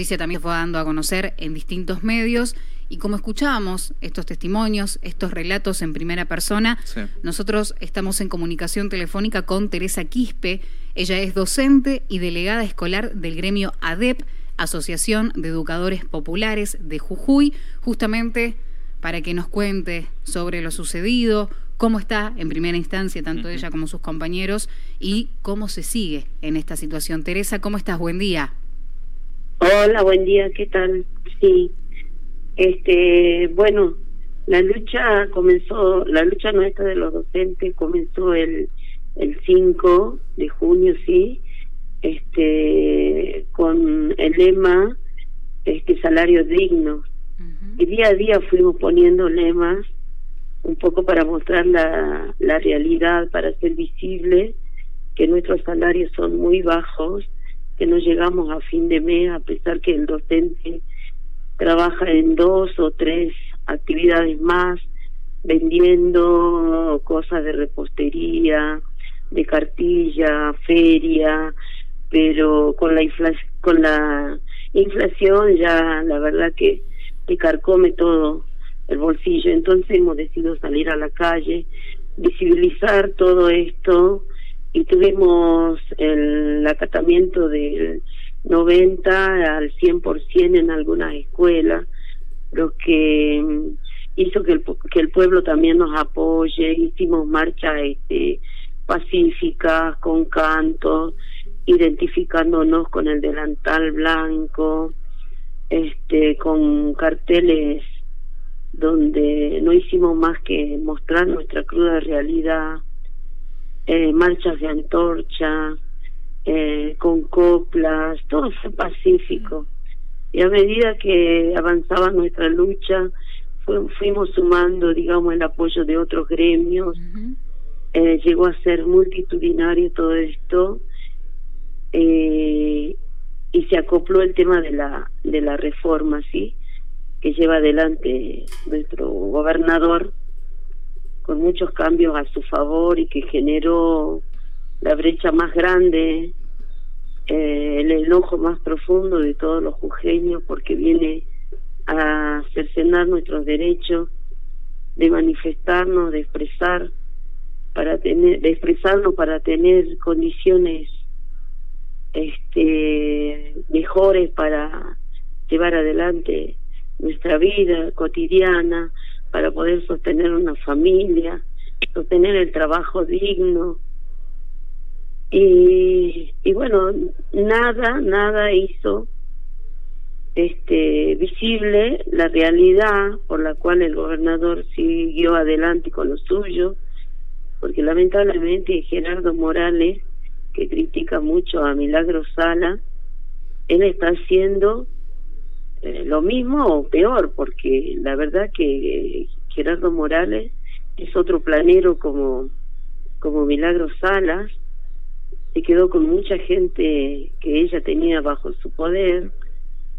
noticia también fue dando a conocer en distintos medios y como escuchábamos estos testimonios, estos relatos en primera persona, nosotros estamos en comunicación telefónica con Teresa Quispe. Ella es docente y delegada escolar del gremio ADEP, Asociación de Educadores Populares de Jujuy, justamente para que nos cuente sobre lo sucedido, cómo está en primera instancia tanto ella como sus compañeros y cómo se sigue en esta situación. Teresa, ¿cómo estás? Buen día. Hola, buen día, ¿qué tal? Sí, este, bueno, la lucha comenzó, la lucha nuestra de los docentes comenzó el, el 5 de junio, sí, este, con el lema, este, salario digno. Y día a día fuimos poniendo lemas un poco para mostrar la, la realidad, para hacer visible que nuestros salarios son muy bajos, que no llegamos a fin de mes a pesar que el docente trabaja en dos o tres actividades más, vendiendo cosas de repostería, de cartilla, feria, pero con la con la inflación ya la verdad que que carcome todo el bolsillo. Entonces hemos decidido salir a la calle, visibilizar todo esto y tuvimos el acatamiento del 90 al 100% en algunas escuelas, lo que hizo que el, que el pueblo también nos apoye, hicimos marchas este, pacíficas, con cantos, identificándonos con el delantal blanco, este, con carteles donde no hicimos más que mostrar nuestra cruda realidad, eh, marchas de antorcha, eh, con coplas, todo fue pacífico. Y a medida que avanzaba nuestra lucha, fuimos sumando, digamos, el apoyo de otros gremios. eh, llegó a ser multitudinario todo esto. Eh, y se acopló el tema de la de la reforma, ¿sí? Que lleva adelante nuestro gobernador con muchos cambios a su favor y que generó la brecha más grande, eh, el enojo más profundo de todos los jujeños porque viene a cercenar nuestros derechos de manifestarnos, de expresar para tener, de expresarnos para tener condiciones este mejores para llevar adelante nuestra vida cotidiana, para poder sostener una familia, sostener el trabajo digno, y, y bueno, nada, nada hizo este visible la realidad por la cual el gobernador siguió adelante con lo suyo, porque lamentablemente Gerardo Morales, que critica mucho a Milagro Sala, él está haciendo eh, lo mismo o peor, porque la verdad que Gerardo Morales es otro planero como, como Milagro Salas, se quedó con mucha gente que ella tenía bajo su poder,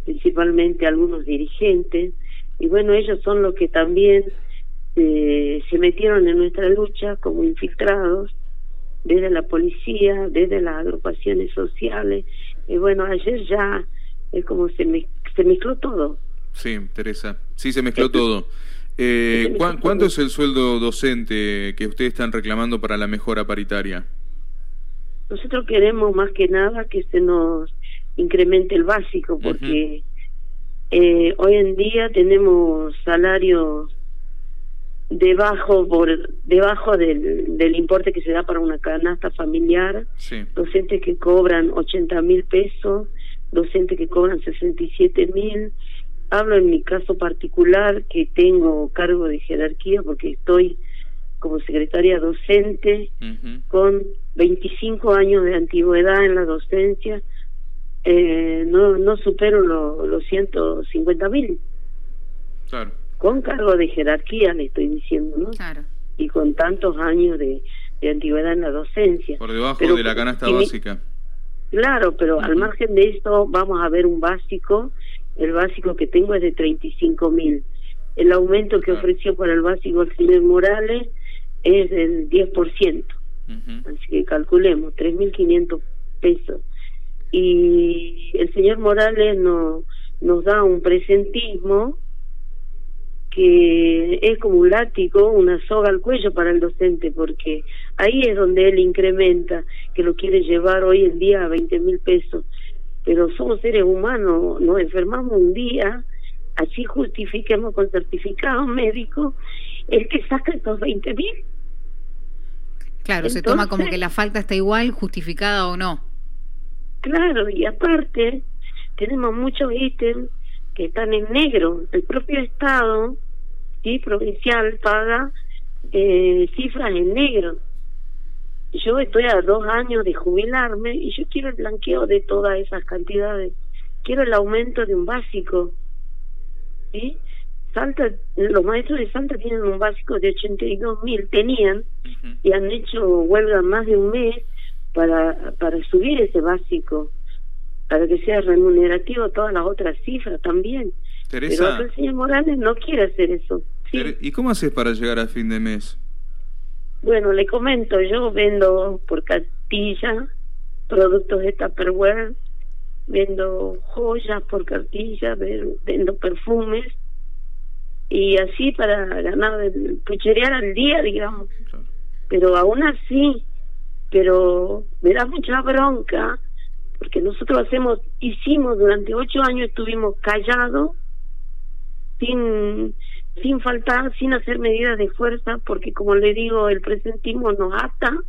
principalmente algunos dirigentes, y bueno, ellos son los que también eh, se metieron en nuestra lucha como infiltrados desde la policía, desde las agrupaciones sociales, y bueno, ayer ya es como se, me, se mezcló todo. Sí, Teresa, sí se mezcló todo. Eh, ¿Cuánto es el sueldo docente que ustedes están reclamando para la mejora paritaria? Nosotros queremos más que nada que se nos incremente el básico, porque eh, hoy en día tenemos salarios debajo por debajo del, del importe que se da para una canasta familiar, docentes que cobran 80 mil pesos, docentes que cobran 67 mil. Hablo en mi caso particular que tengo cargo de jerarquía porque estoy como secretaria docente con 25 años de antigüedad en la docencia, eh, no, no supero los 150 mil. Claro. Con cargo de jerarquía, le estoy diciendo, ¿no? Claro. Y con tantos años de, de antigüedad en la docencia. Por debajo de la canasta básica. Claro, pero al margen de esto vamos a ver un básico. El básico que tengo es de 35 mil. El aumento que ofreció para el básico el señor Morales es del 10%. Así que calculemos, 3.500 pesos. y el señor Morales no, nos da un presentismo que es como un látigo, una soga al cuello para el docente, porque ahí es donde él incrementa, que lo quiere llevar hoy en día a 20 mil pesos. Pero somos seres humanos, nos enfermamos un día, así justifiquemos con certificado médico, el que saca estos 20 mil. Claro, se toma como que la falta está igual, justificada o no. Claro, y aparte, tenemos muchos ítems que están en negro. El propio Estado, sí, provincial, paga eh, cifras en negro. Yo estoy a dos años de jubilarme y yo quiero el blanqueo de todas esas cantidades. Quiero el aumento de un básico. ¿Sí? Salta, los maestros de Santa tienen un básico de 82 mil, tenían, y han hecho huelga más de un mes para, para subir ese básico para que sea remunerativo todas las otras cifras también. Teresa, Pero el señor Morales no quiere hacer eso. ¿Y cómo haces para llegar a fin de mes? Bueno, le comento, yo vendo por cartilla productos de Tupperware, vendo joyas por cartilla, vendo perfumes y así para ganar, pucherear al día, digamos. Pero aún así, pero me da mucha bronca porque nosotros hacemos, hicimos durante ocho años, estuvimos callados, sin, sin faltar, sin hacer medidas de fuerza, porque como le digo, el presentismo nos ata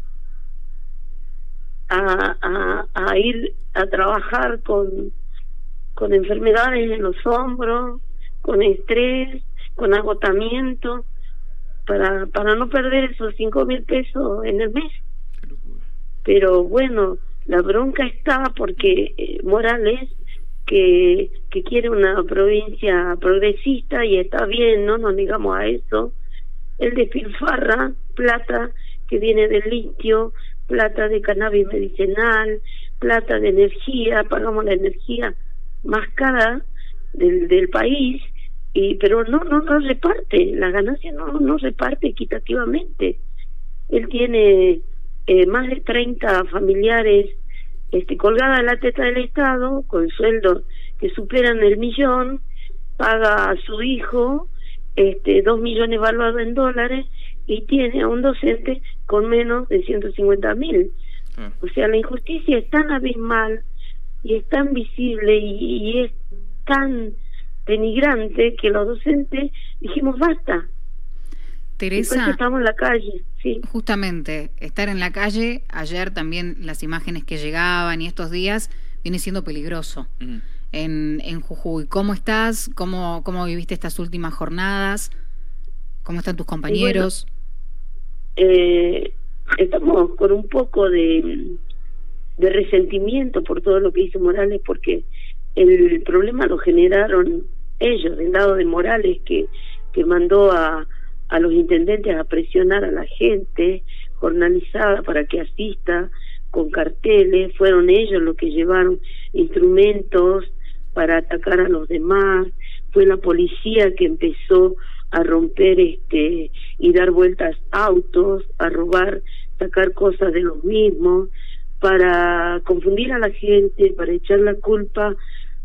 a, a, a ir a trabajar con, con enfermedades en los hombros, con estrés, con agotamiento, para, para no perder esos cinco mil pesos en el mes. Pero bueno, la bronca está porque eh, Morales que, que quiere una provincia progresista y está bien, no nos digamos a eso, el despilfarra plata que viene del litio, plata de cannabis medicinal, plata de energía, pagamos la energía más cara del, del país, y pero no no no reparte, la ganancia no no reparte equitativamente. Él tiene eh, más de 30 familiares este, colgada en la teta del Estado, con sueldos que superan el millón, paga a su hijo este, dos millones evaluados en dólares y tiene a un docente con menos de 150 mil. Ah. O sea, la injusticia es tan abismal y es tan visible y es tan denigrante que los docentes dijimos basta, Teresa. estamos en la calle, sí. Justamente, estar en la calle, ayer también las imágenes que llegaban y estos días, viene siendo peligroso. en, en Jujuy. ¿Cómo estás? ¿Cómo, ¿Cómo viviste estas últimas jornadas? ¿Cómo están tus compañeros? eh, estamos con un poco de, de resentimiento por todo lo que hizo Morales, porque el problema lo generaron ellos, del lado de Morales, que, que mandó a, a los intendentes a presionar a la gente jornalizada para que asista con carteles, fueron ellos los que llevaron instrumentos para atacar a los demás, fue la policía que empezó a romper este y dar vueltas autos, a robar, sacar cosas de los mismos, para confundir a la gente, para echar la culpa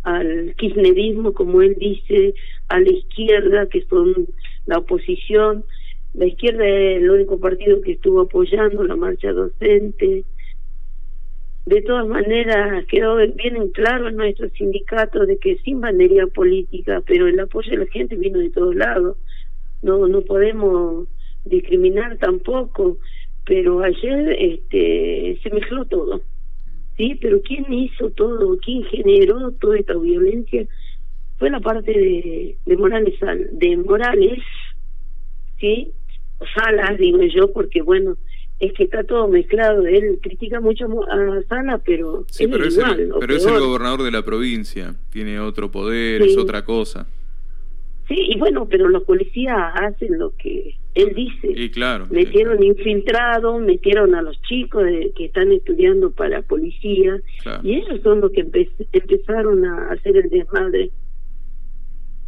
al kirchnerismo, como él dice, a la izquierda, que son la oposición, la izquierda es el único partido que estuvo apoyando la marcha docente. De todas maneras, quedó bien claro en nuestro sindicato de que sin bandería política, pero el apoyo de la gente vino de todos lados. No, no podemos discriminar tampoco, pero ayer este, se mezcló todo. Sí, pero ¿quién hizo todo? ¿Quién generó toda esta violencia? fue la parte de, de Morales de Morales sí Salas digo yo porque bueno es que está todo mezclado. Él critica mucho a Salas pero sí, pero, es, el, pero es el gobernador de la provincia. Tiene otro poder es otra cosa sí y bueno pero los policías hacen lo que él dice. Y claro metieron infiltrados metieron a los chicos que están estudiando para policía y ellos son los que empezaron a hacer el desmadre.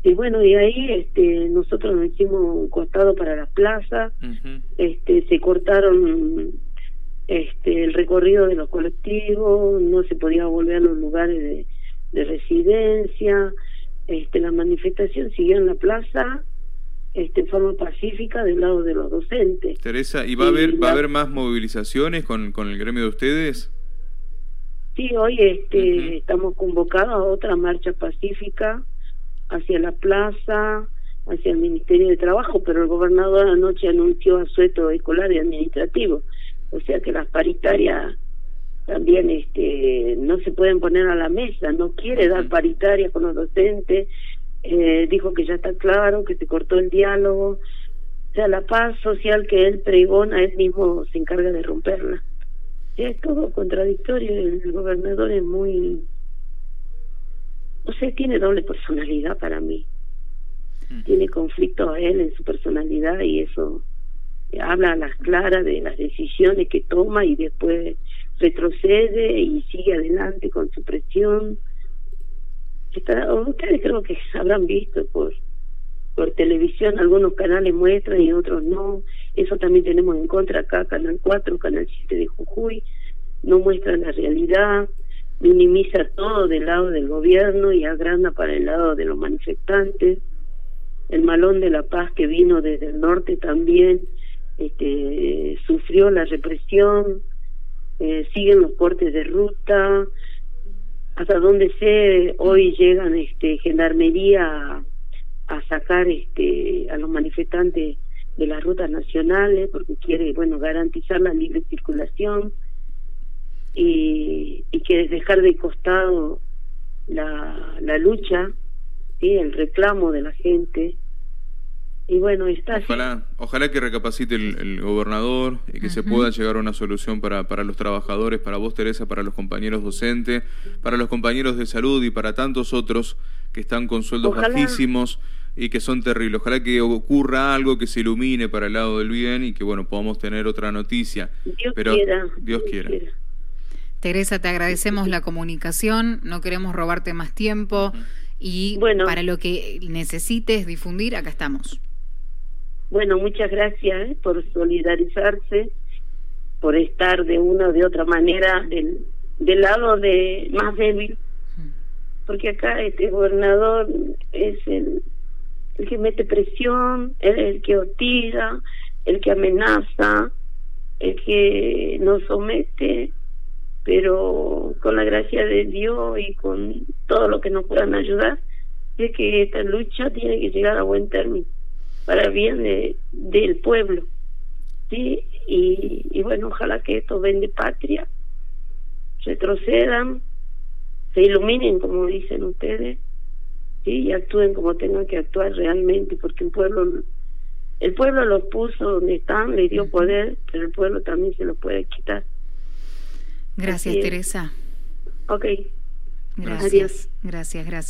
Y bueno y ahí este nosotros nos hicimos un costado para las plazas este se cortaron este, el recorrido de los colectivos, no se podía volver a los lugares de, de residencia, este, la manifestación siguió en la plaza este, en forma pacífica del lado de los docentes. Teresa, ¿y va a haber, va a haber más movilizaciones con, con el gremio de ustedes? Sí, hoy este, estamos convocados a otra marcha pacífica hacia la plaza, hacia el Ministerio de Trabajo, pero el gobernador anoche anunció asueto escolar y administrativo o sea que las paritarias también este no se pueden poner a la mesa, no quiere dar paritarias con los docentes, eh, dijo que ya está claro, que se cortó el diálogo, o sea, la paz social que él pregona, él mismo se encarga de romperla. es todo contradictorio, el gobernador es muy, no sé, tiene doble personalidad para mí, tiene conflicto a él en su personalidad y eso habla a las claras de las decisiones que toma y después retrocede y sigue adelante con su presión. ustedes creo que habrán visto por por televisión, algunos canales muestran y otros no. Eso también tenemos en contra acá, Canal 4, Canal 7 de Jujuy, no muestran la realidad, minimiza todo del lado del gobierno y agranda para el lado de los manifestantes. El malón de la paz que vino desde el norte también este, sufrió la represión, eh, siguen los cortes de ruta, hasta donde sé hoy llegan este gendarmería a, sacar este a los manifestantes de las rutas nacionales porque quiere bueno garantizar la libre circulación y, y quiere dejar de costado la, la lucha sí el reclamo de la gente y bueno, está ojalá, ojalá que recapacite el, gobernador y que se pueda llegar a una solución para, para los trabajadores, para vos Teresa, para los compañeros docentes, para los compañeros de salud y para tantos otros que están con sueldos bajísimos y que son terribles. Ojalá que ocurra algo que se ilumine para el lado del bien y que bueno podamos tener otra noticia. Dios Pero quiera, Dios, quiera. Teresa, te agradecemos la comunicación, no queremos robarte más tiempo y bueno, para lo que necesites difundir, acá estamos. Bueno, muchas gracias ¿eh? por solidarizarse, por estar de una o de otra manera del, del lado de más débil, porque acá este gobernador es el, el que mete presión, el, el que hostiga, el que amenaza, el que nos somete, pero con la gracia de Dios y con todo lo que nos puedan ayudar, es que esta lucha tiene que llegar a buen término para bien de, del pueblo. ¿sí? Y, y bueno, ojalá que esto vende patria, retrocedan, se iluminen como dicen ustedes, ¿sí? y actúen como tengan que actuar realmente, porque el pueblo el pueblo los puso donde están, le dio poder, pero el pueblo también se lo puede quitar. Gracias, Teresa. Ok. Gracias, gracias, gracias.